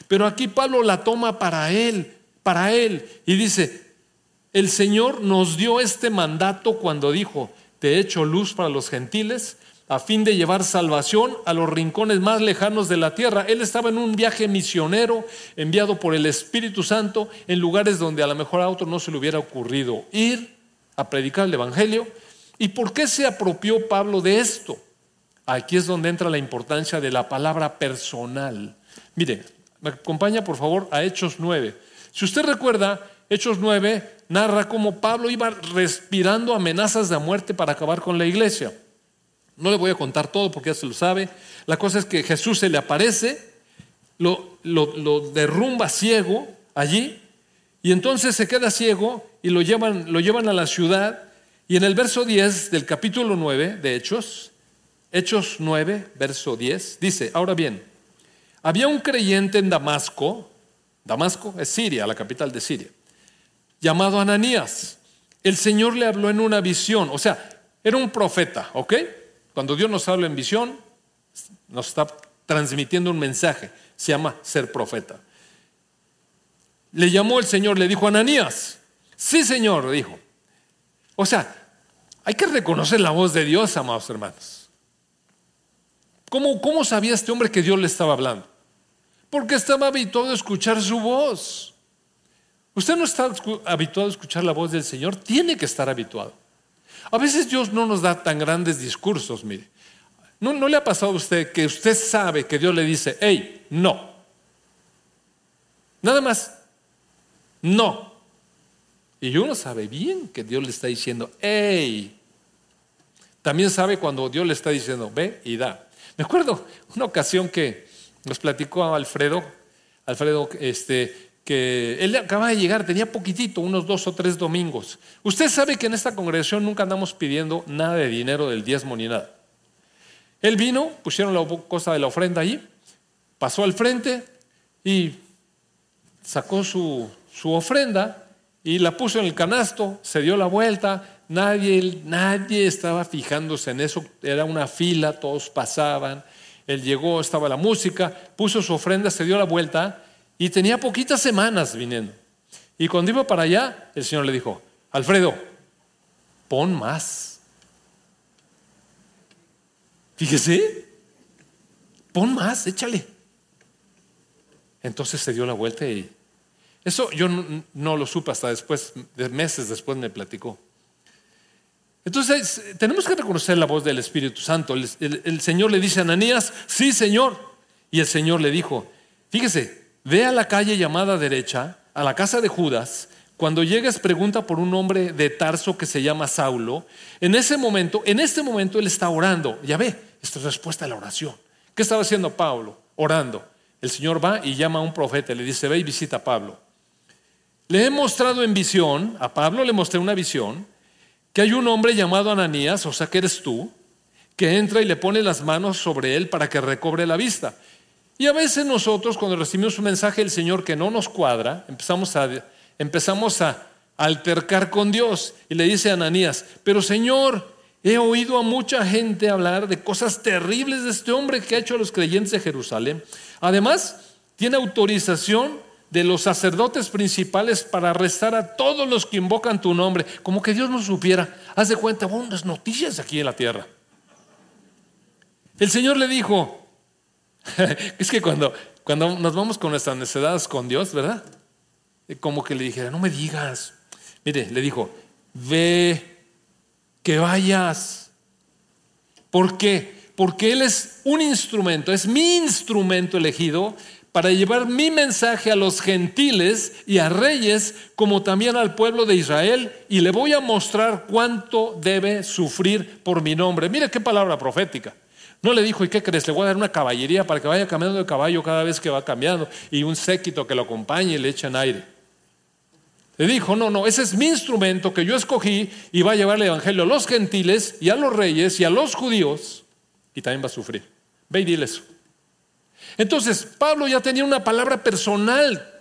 Pero aquí Pablo la toma para Él, para Él, y dice, el Señor nos dio este mandato cuando dijo, te he hecho luz para los gentiles, a fin de llevar salvación a los rincones más lejanos de la tierra. Él estaba en un viaje misionero enviado por el Espíritu Santo en lugares donde a lo mejor a otro no se le hubiera ocurrido ir a predicar el Evangelio ¿Y por qué se apropió Pablo de esto? Aquí es donde entra la importancia de la palabra personal. Mire, me acompaña por favor a Hechos 9. Si usted recuerda, Hechos 9 narra cómo Pablo iba respirando amenazas de muerte para acabar con la iglesia. No le voy a contar todo porque ya se lo sabe. La cosa es que Jesús se le aparece, lo, derrumba ciego allí y entonces se queda ciego y lo llevan, lo llevan a la ciudad y en el verso 10 del capítulo 9 de Hechos, Hechos 9, verso 10, dice, ahora bien, había un creyente en Damasco, Damasco es Siria, la capital de Siria, llamado Ananías. El Señor le habló en una visión, o sea, era un profeta, ¿ok? Cuando Dios nos habla en visión, nos está transmitiendo un mensaje, se llama ser profeta. Le llamó el Señor, le dijo, Ananías, sí Señor, dijo. O sea, hay que reconocer la voz de Dios, amados hermanos. ¿Cómo, ¿Cómo sabía este hombre que Dios le estaba hablando? Porque estaba habituado a escuchar su voz. Usted no está habituado a escuchar la voz del Señor, tiene que estar habituado. A veces Dios no nos da tan grandes discursos, mire. ¿No, ¿No, le ha pasado a usted que usted sabe que Dios le dice, hey, no? Nada más, no. Y uno sabe bien que Dios le está diciendo, hey. También sabe cuando Dios le está diciendo, ve y da. Me acuerdo una ocasión que nos platicó Alfredo, Alfredo, este, que él acaba de llegar, tenía poquitito, unos dos o tres domingos. Usted sabe que en esta congregación nunca andamos pidiendo nada de dinero del diezmo ni nada. Él vino, pusieron la cosa de la ofrenda allí, pasó al frente y sacó su, su ofrenda y la puso en el canasto, se dio la vuelta, nadie, nadie estaba fijándose en eso, era una fila, todos pasaban, él llegó, estaba la música, puso su ofrenda, se dio la vuelta y tenía poquitas semanas viniendo. Y cuando iba para allá, el Señor le dijo, Alfredo, pon más. Fíjese, pon más, échale. Entonces se dio la vuelta y eso yo no, lo supe hasta después, de meses después me platicó. Entonces, tenemos que reconocer la voz del Espíritu Santo. El, Señor le dice a Ananías, sí, Señor. Y el Señor le dijo, fíjese, ve a la calle llamada derecha, a la casa de Judas. Cuando llegues, pregunta por un hombre de Tarso que se llama Saulo. En ese momento, en este momento, él está orando. Ya ve, esta es respuesta a la oración. ¿Qué estaba haciendo Pablo? Orando. El Señor va y llama a un profeta, le dice, ve y visita a Pablo. Le he mostrado en visión, a Pablo le mostré una visión, que hay un hombre llamado Ananías, o sea que eres tú, que entra y le pone las manos sobre él para que recobre la vista. Y a veces nosotros cuando recibimos un mensaje del Señor que no nos cuadra, empezamos a, empezamos a altercar con Dios y le dice a Ananías, pero Señor, he oído a mucha gente hablar de cosas terribles de este hombre que ha hecho a los creyentes de Jerusalén. Además, tiene autorización de los sacerdotes principales para arrestar a todos los que invocan tu nombre, como que Dios no supiera. Haz de cuenta, unas noticias aquí en la tierra. El Señor le dijo, es que cuando, cuando nos vamos con nuestras necesidades con Dios, ¿verdad? como que le dijera, no me digas. Mire, le dijo, ve, que vayas. ¿Por qué? Porque Él es un instrumento, es mi instrumento elegido para llevar mi mensaje a los gentiles y a reyes, como también al pueblo de Israel, y le voy a mostrar cuánto debe sufrir por mi nombre. Mire qué palabra profética. No le dijo, ¿y qué crees? Le voy a dar una caballería para que vaya cambiando de caballo cada vez que va cambiando y un séquito que lo acompañe y le echen aire. Le dijo, no, no, ese es mi instrumento que yo escogí y va a llevar el Evangelio a los gentiles y a los reyes y a los judíos y también va a sufrir. Ve y dile eso. Entonces, Pablo ya tenía una palabra personal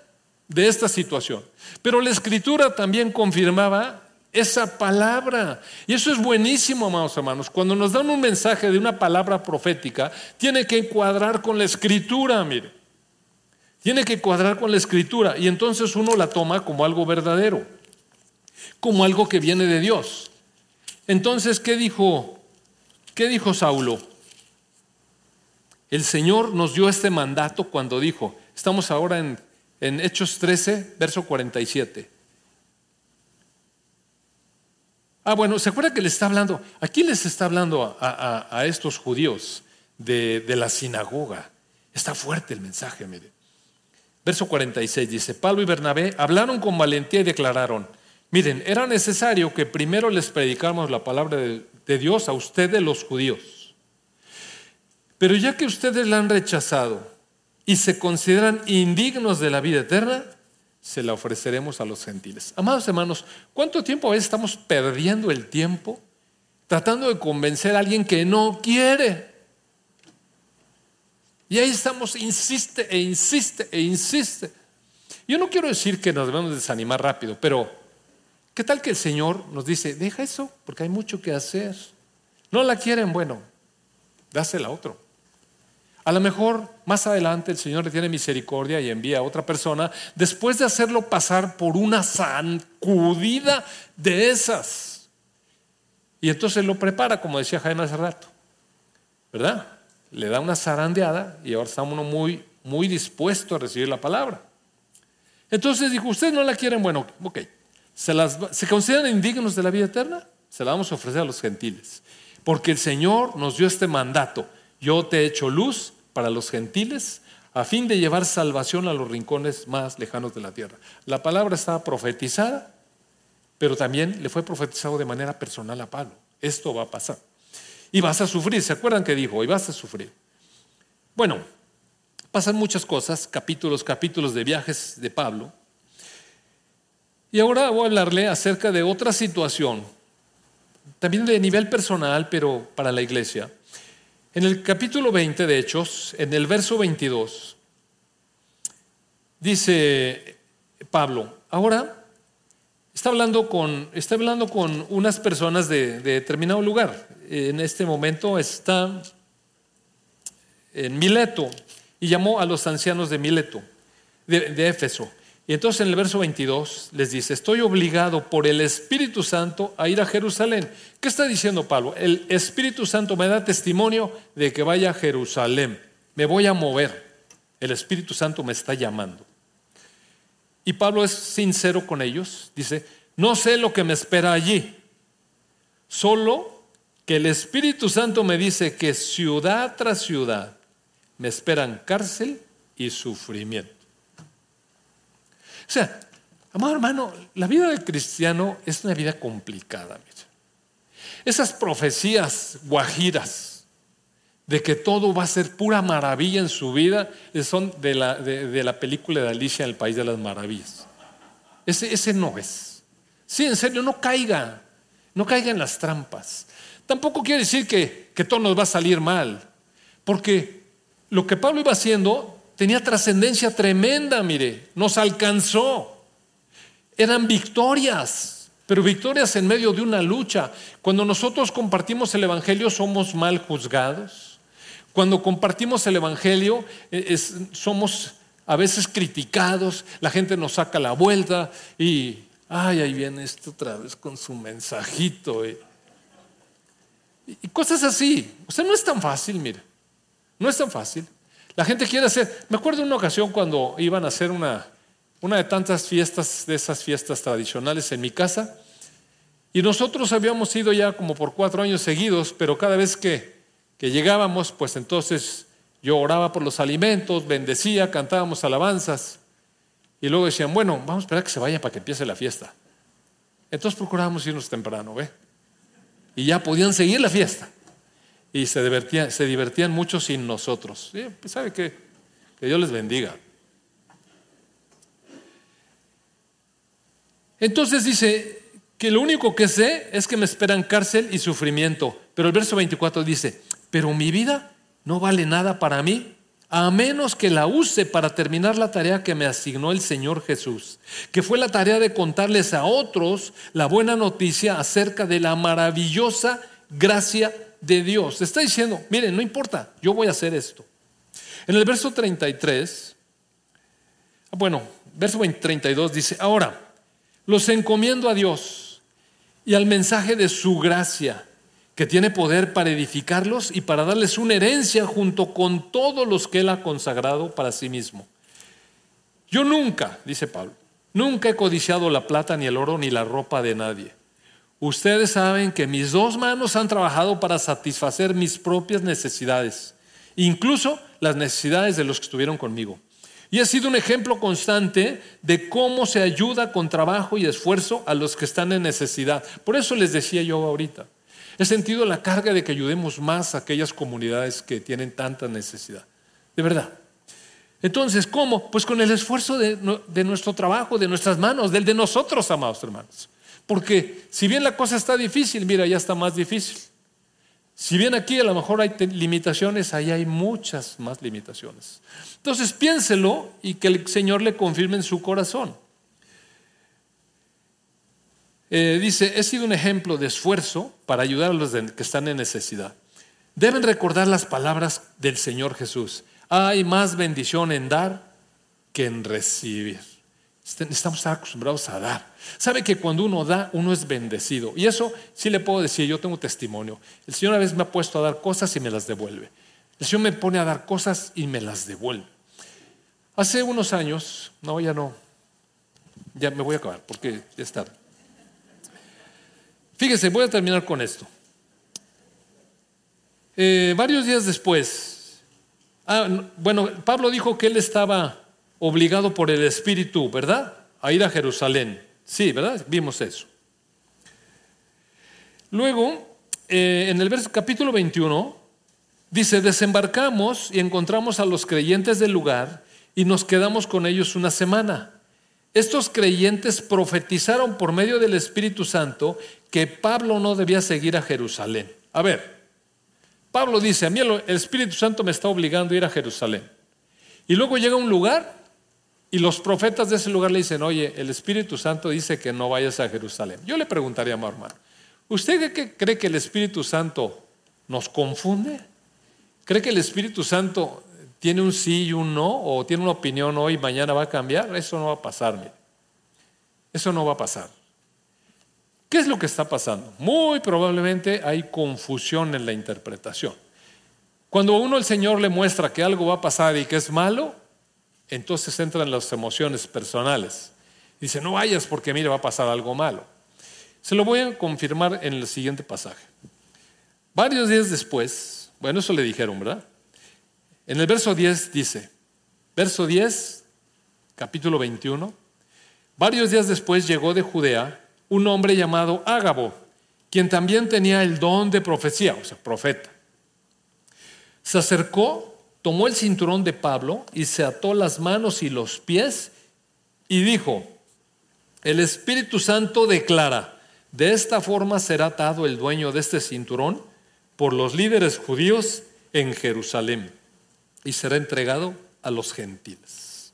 de esta situación, pero la escritura también confirmaba esa palabra. Y eso es buenísimo, amados hermanos. Cuando nos dan un mensaje de una palabra profética, tiene que encuadrar con la escritura, mire. Tiene que cuadrar con la escritura y entonces uno la toma como algo verdadero, como algo que viene de Dios. Entonces, ¿qué dijo? ¿Qué dijo Saulo? El Señor nos dio este mandato cuando dijo, estamos ahora en, en Hechos 13, verso 47. Ah, bueno, ¿se acuerda que le está hablando? Aquí les está hablando a, estos judíos de, de, la sinagoga. Está fuerte el mensaje, mire. Verso 46 dice, Pablo y Bernabé hablaron con valentía y declararon, miren, era necesario que primero les predicáramos la palabra de Dios a ustedes los judíos pero ya que ustedes la han rechazado y se consideran indignos de la vida eterna, se la ofreceremos a los gentiles. Amados hermanos, ¿cuánto tiempo a veces estamos perdiendo el tiempo tratando de convencer a alguien que no quiere? Y ahí estamos, insiste e insiste e insiste. Yo no quiero decir que nos debemos desanimar rápido, pero ¿qué tal que el Señor nos dice, deja eso, porque hay mucho que hacer? No la quieren, bueno, dásela a otro. A lo mejor más adelante el Señor le tiene misericordia y envía a otra persona después de hacerlo pasar por una zancudida de esas. Y entonces lo prepara, como decía Jaime hace rato. ¿Verdad? Le da una zarandeada y ahora está uno muy, muy dispuesto a recibir la palabra. Entonces dijo, ustedes no la quieren, bueno, ok. ¿Se, las, ¿Se consideran indignos de la vida eterna? Se la vamos a ofrecer a los gentiles. Porque el Señor nos dio este mandato. Yo te he hecho luz para los gentiles a fin de llevar salvación a los rincones más lejanos de la tierra. La palabra estaba profetizada, pero también le fue profetizado de manera personal a Pablo. Esto va a pasar. Y vas a sufrir, ¿se acuerdan que dijo? Y vas a sufrir. Bueno, pasan muchas cosas, capítulos, capítulos de viajes de Pablo. Y ahora voy a hablarle acerca de otra situación, también de nivel personal, pero para la iglesia. En el capítulo 20 de Hechos, en el verso 22, dice Pablo, ahora está hablando con, está hablando con unas personas de, determinado lugar. En este momento está en Mileto y llamó a los ancianos de Mileto, de Éfeso. Y entonces en el verso 22 les dice, estoy obligado por el Espíritu Santo a ir a Jerusalén. ¿Qué está diciendo Pablo? El Espíritu Santo me da testimonio de que vaya a Jerusalén. Me voy a mover. El Espíritu Santo me está llamando. Y Pablo es sincero con ellos. Dice, no sé lo que me espera allí. Solo que el Espíritu Santo me dice que ciudad tras ciudad me esperan cárcel y sufrimiento. O sea, amado hermano, la vida del cristiano es una vida complicada. Esas profecías guajiras de que todo va a ser pura maravilla en su vida son de la, película de Alicia en el País de las Maravillas. Ese, ese no es. Sí, en serio, no caiga. No caiga en las trampas. Tampoco quiere decir que, que todo nos va a salir mal. Porque lo que Pablo iba haciendo tenía trascendencia tremenda, mire, nos alcanzó. Eran victorias, pero victorias en medio de una lucha. Cuando nosotros compartimos el Evangelio somos mal juzgados. Cuando compartimos el Evangelio eh, somos a veces criticados, la gente nos saca la vuelta y, ay, ahí viene esto otra vez con su mensajito. Y, y cosas así. O sea, no es tan fácil, mire. No es tan fácil. La gente quiere hacer, me acuerdo una ocasión cuando iban a hacer una, una de tantas fiestas, de esas fiestas tradicionales en mi casa. Y nosotros habíamos ido ya como por cuatro años seguidos, pero cada vez que, que llegábamos, pues entonces yo oraba por los alimentos, bendecía, cantábamos alabanzas. Y luego decían, bueno, vamos a esperar que se vayan para que empiece la fiesta. Entonces procurábamos irnos temprano, ¿ve? Y ya podían seguir la fiesta. Y se divertían, se divertían mucho sin nosotros. Pues, ¿Sabe qué? Que Dios les bendiga. Entonces dice que lo único que sé es que me esperan cárcel y sufrimiento. Pero el verso 24 dice, pero mi vida no vale nada para mí a menos que la use para terminar la tarea que me asignó el Señor Jesús, que fue la tarea de contarles a otros la buena noticia acerca de la maravillosa gracia de Dios. Está diciendo, miren, no importa, yo voy a hacer esto. En el verso 33, ah, bueno, verso 32 dice, ahora, los encomiendo a Dios y al mensaje de su gracia que tiene poder para edificarlos y para darles una herencia junto con todos los que Él ha consagrado para sí mismo. Yo nunca, dice Pablo, nunca he codiciado la plata, ni el oro, ni la ropa de nadie. Ustedes saben que mis dos manos han trabajado para satisfacer mis propias necesidades, incluso las necesidades de los que estuvieron conmigo. Y ha sido un ejemplo constante de cómo se ayuda con trabajo y esfuerzo a los que están en necesidad. Por eso les decía yo ahorita, He sentido la carga de que ayudemos más a aquellas comunidades que tienen tanta necesidad. De verdad. Entonces, ¿cómo? Pues con el esfuerzo de, nuestro trabajo, de nuestras manos, del de nosotros, amados hermanos. Porque si bien la cosa está difícil, mira, ya está más difícil. Si bien aquí a lo mejor hay limitaciones, ahí hay muchas más limitaciones. Entonces piénselo y que el Señor le confirme en su corazón. Eh, dice, he sido un ejemplo de esfuerzo para ayudar a los que están en necesidad. Deben recordar las palabras del Señor Jesús. Hay más bendición en dar que en recibir. Este, estamos acostumbrados a dar. Sabe que cuando uno da, uno es bendecido. Y eso sí le puedo decir, yo tengo testimonio. El Señor a veces me ha puesto a dar cosas y me las devuelve. El Señor me pone a dar cosas y me las devuelve. Hace unos años, no, ya no, ya me voy a acabar porque ya es tarde. Fíjese, voy a terminar con esto. Eh, varios días después, ah, bueno, Pablo dijo que él estaba obligado por el Espíritu, ¿verdad? A ir a Jerusalén. Sí, ¿verdad? Vimos eso. Luego, eh, en el verso, capítulo 21, dice, desembarcamos y encontramos a los creyentes del lugar y nos quedamos con ellos una semana. Estos creyentes profetizaron por medio del Espíritu Santo que Pablo no debía seguir a Jerusalén. A ver, Pablo dice, a mí el Espíritu Santo me está obligando a ir a Jerusalén. Y luego llega a un lugar y los profetas de ese lugar le dicen, oye, el Espíritu Santo dice que no vayas a Jerusalén. Yo le preguntaría a mi hermano, ¿usted cree que el Espíritu Santo nos confunde? ¿Cree que el Espíritu Santo tiene un sí y un no, o tiene una opinión hoy y mañana va a cambiar, eso no va a pasar, mire. Eso no va a pasar. ¿Qué es lo que está pasando? Muy probablemente hay confusión en la interpretación. Cuando uno el Señor le muestra que algo va a pasar y que es malo, entonces entran las emociones personales. Dice, no vayas porque mire, va a pasar algo malo. Se lo voy a confirmar en el siguiente pasaje. Varios días después, bueno, eso le dijeron, ¿verdad? En el verso 10 dice, verso 10, capítulo 21, varios días después llegó de Judea un hombre llamado Ágabo, quien también tenía el don de profecía, o sea, profeta. Se acercó, tomó el cinturón de Pablo y se ató las manos y los pies y dijo, el Espíritu Santo declara, de esta forma será atado el dueño de este cinturón por los líderes judíos en Jerusalén y será entregado a los gentiles.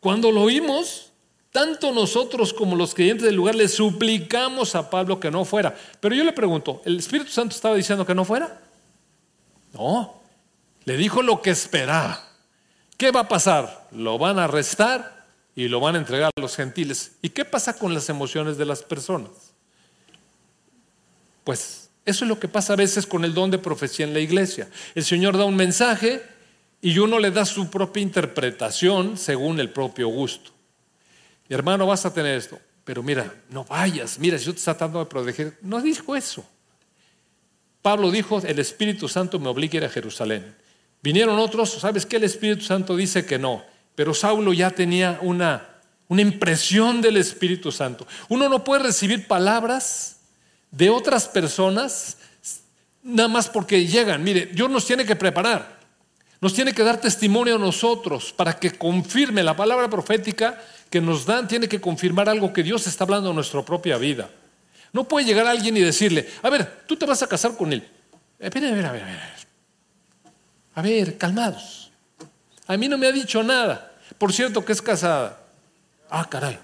Cuando lo oímos, tanto nosotros como los creyentes del lugar le suplicamos a Pablo que no fuera. Pero yo le pregunto, ¿el Espíritu Santo estaba diciendo que no fuera? No, le dijo lo que esperaba. ¿Qué va a pasar? Lo van a arrestar y lo van a entregar a los gentiles. ¿Y qué pasa con las emociones de las personas? Pues eso es lo que pasa a veces con el don de profecía en la iglesia. El Señor da un mensaje y uno le da su propia interpretación según el propio gusto. Mi hermano, vas a tener esto, pero mira, no vayas, mira, yo te estoy tratando de proteger. No dijo eso. Pablo dijo, el Espíritu Santo me obliga a ir a Jerusalén. Vinieron otros, ¿sabes qué? El Espíritu Santo dice que no, pero Saulo ya tenía una, una impresión del Espíritu Santo. Uno no puede recibir palabras de otras personas nada más porque llegan. Mire, Dios nos tiene que preparar, nos tiene que dar testimonio a nosotros para que confirme la palabra profética que nos dan, tiene que confirmar algo que Dios está hablando en nuestra propia vida. No puede llegar alguien y decirle, a ver, tú te vas a casar con él. A ver, a ver, a ver. A ver, calmados. A mí no me ha dicho nada. Por cierto, que es casada. Ah, caray.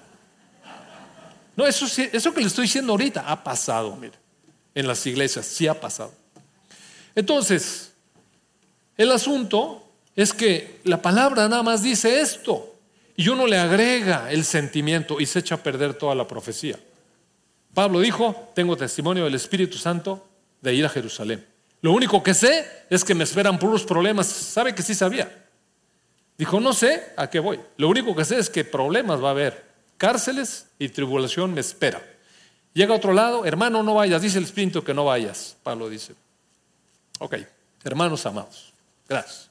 No, eso, eso que le estoy diciendo ahorita ha pasado, mire. En las iglesias, sí ha pasado. Entonces, el asunto es que la palabra nada más dice esto y uno le agrega el sentimiento y se echa a perder toda la profecía. Pablo dijo, tengo testimonio del Espíritu Santo de ir a Jerusalén. Lo único que sé es que me esperan puros problemas. ¿Sabe que sí sabía? Dijo, no sé a qué voy. Lo único que sé es que problemas va a haber. Cárceles y tribulación me espera. Llega a otro lado, hermano, no vayas. Dice el Espíritu que no vayas. Pablo dice, Ok, hermanos amados, gracias.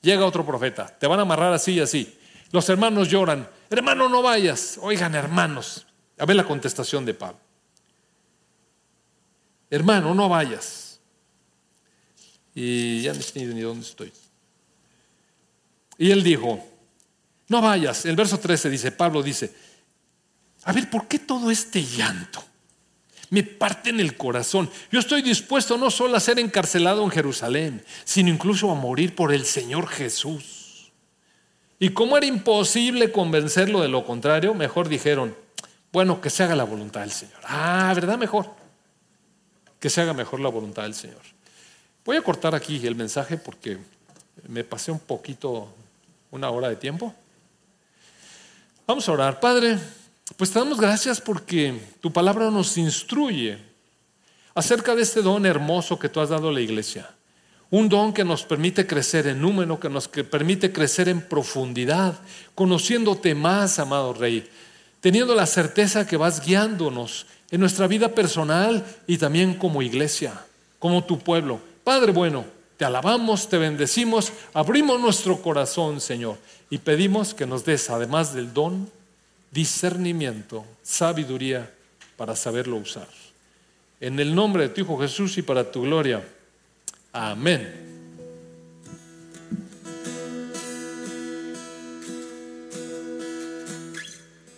Llega otro profeta, te van a amarrar así y así. Los hermanos lloran, hermano, no vayas. Oigan, hermanos, a ver la contestación de Pablo. Hermano, no vayas. Y ya sé ni dónde estoy. Y él dijo, no vayas. El verso 13 dice, Pablo dice, a ver, ¿por qué todo este llanto? me parte en el corazón. Yo estoy dispuesto no solo a ser encarcelado en Jerusalén, sino incluso a morir por el Señor Jesús. Y como era imposible convencerlo de lo contrario, mejor dijeron, bueno, que se haga la voluntad del Señor. Ah, ¿verdad? Mejor. Que se haga mejor la voluntad del Señor. Voy a cortar aquí el mensaje porque me pasé un poquito, una hora de tiempo. Vamos a orar. Padre, pues te damos gracias porque tu palabra nos instruye acerca de este don hermoso que tú has dado a la iglesia. Un don que nos permite crecer en número, que nos permite crecer en profundidad, conociéndote más, amado Rey, teniendo la certeza que vas guiándonos en nuestra vida personal y también como iglesia, como tu pueblo. Padre bueno, te alabamos, te bendecimos, abrimos nuestro corazón, Señor, y pedimos que nos des, además del don, discernimiento, sabiduría para saberlo usar. En el nombre de tu Hijo Jesús y para tu gloria. Amén.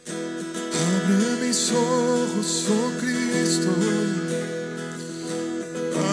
Abre mis ojos, oh Cristo.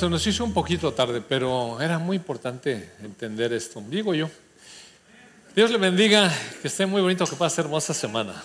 Se nos hizo un poquito tarde, pero era muy importante entender esto, digo yo. Dios le bendiga, que esté muy bonito, que pase hermosa semana.